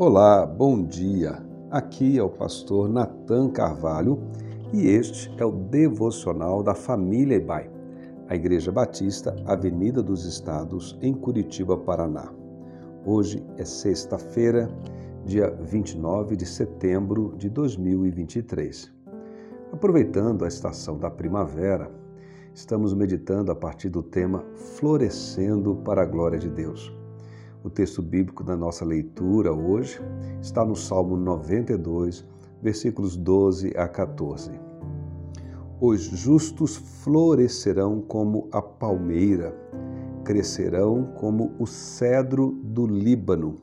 Olá, bom dia. Aqui é o pastor Nathan Carvalho e este é o devocional da família Ebai, a Igreja Batista, Avenida dos Estados, em Curitiba, Paraná. Hoje é sexta-feira, dia 29 de setembro de 2023. Aproveitando a estação da primavera, estamos meditando a partir do tema Florescendo para a Glória de Deus. O texto bíblico da nossa leitura hoje está no Salmo 92, versículos 12 a 14. Os justos florescerão como a palmeira, crescerão como o cedro do Líbano,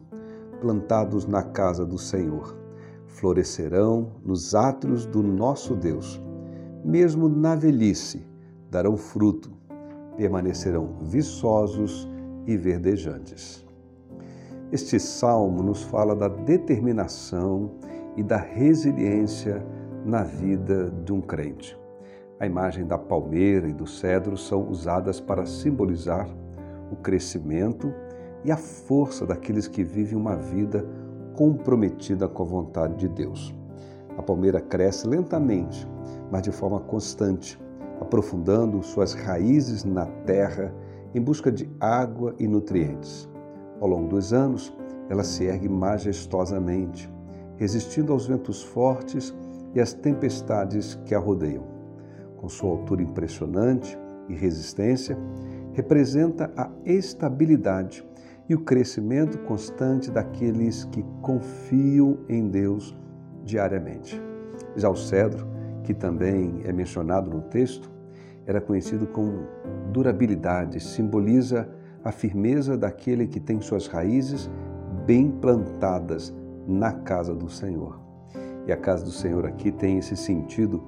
plantados na casa do Senhor. Florescerão nos átrios do nosso Deus. Mesmo na velhice, darão fruto, permanecerão viçosos e verdejantes. Este salmo nos fala da determinação e da resiliência na vida de um crente. A imagem da palmeira e do cedro são usadas para simbolizar o crescimento e a força daqueles que vivem uma vida comprometida com a vontade de Deus. A palmeira cresce lentamente, mas de forma constante, aprofundando suas raízes na terra em busca de água e nutrientes. Ao longo dos anos, ela se ergue majestosamente, resistindo aos ventos fortes e às tempestades que a rodeiam. Com sua altura impressionante e resistência, representa a estabilidade e o crescimento constante daqueles que confiam em Deus diariamente. Já o cedro, que também é mencionado no texto, era conhecido como durabilidade, simboliza a firmeza daquele que tem suas raízes bem plantadas na casa do Senhor. E a casa do Senhor aqui tem esse sentido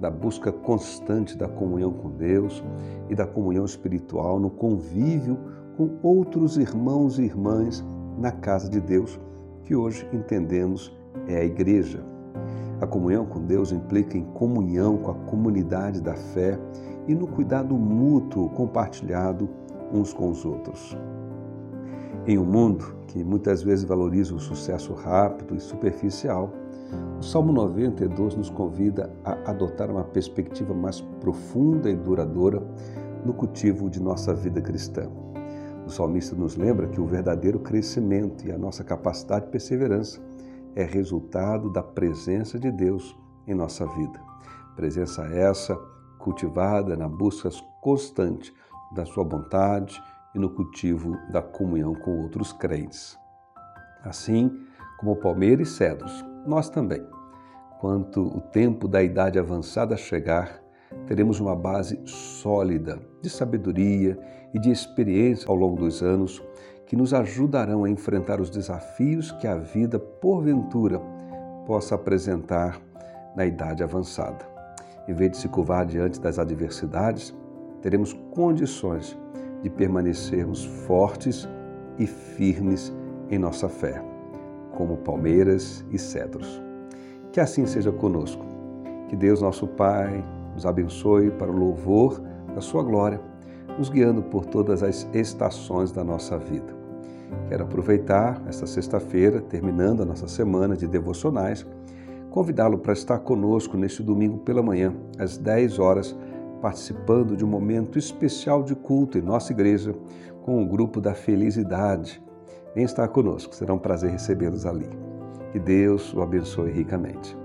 da busca constante da comunhão com Deus e da comunhão espiritual no convívio com outros irmãos e irmãs na casa de Deus, que hoje entendemos é a igreja. A comunhão com Deus implica em comunhão com a comunidade da fé e no cuidado mútuo compartilhado uns com os outros. Em um mundo que muitas vezes valoriza o sucesso rápido e superficial, o Salmo 92 nos convida a adotar uma perspectiva mais profunda e duradoura no cultivo de nossa vida cristã. O salmista nos lembra que o verdadeiro crescimento e a nossa capacidade de perseverança é resultado da presença de Deus em nossa vida. Presença essa cultivada na busca constante da sua vontade e no cultivo da comunhão com outros crentes. Assim como palmeira e cedros, nós também, quanto o tempo da idade avançada chegar, teremos uma base sólida de sabedoria e de experiência ao longo dos anos que nos ajudarão a enfrentar os desafios que a vida, porventura, possa apresentar na idade avançada. Em vez de se curvar diante das adversidades, teremos condições de permanecermos fortes e firmes em nossa fé, como palmeiras e cedros. Que assim seja conosco. Que Deus, nosso Pai, nos abençoe para o louvor da Sua glória, nos guiando por todas as estações da nossa vida. Quero aproveitar esta sexta-feira, terminando a nossa semana de devocionais, convidá-lo para estar conosco neste domingo pela manhã, às 10 horas participando de um momento especial de culto em nossa igreja com o grupo da Felicidade. Vem estar conosco, será um prazer recebê-los ali. Que Deus o abençoe ricamente.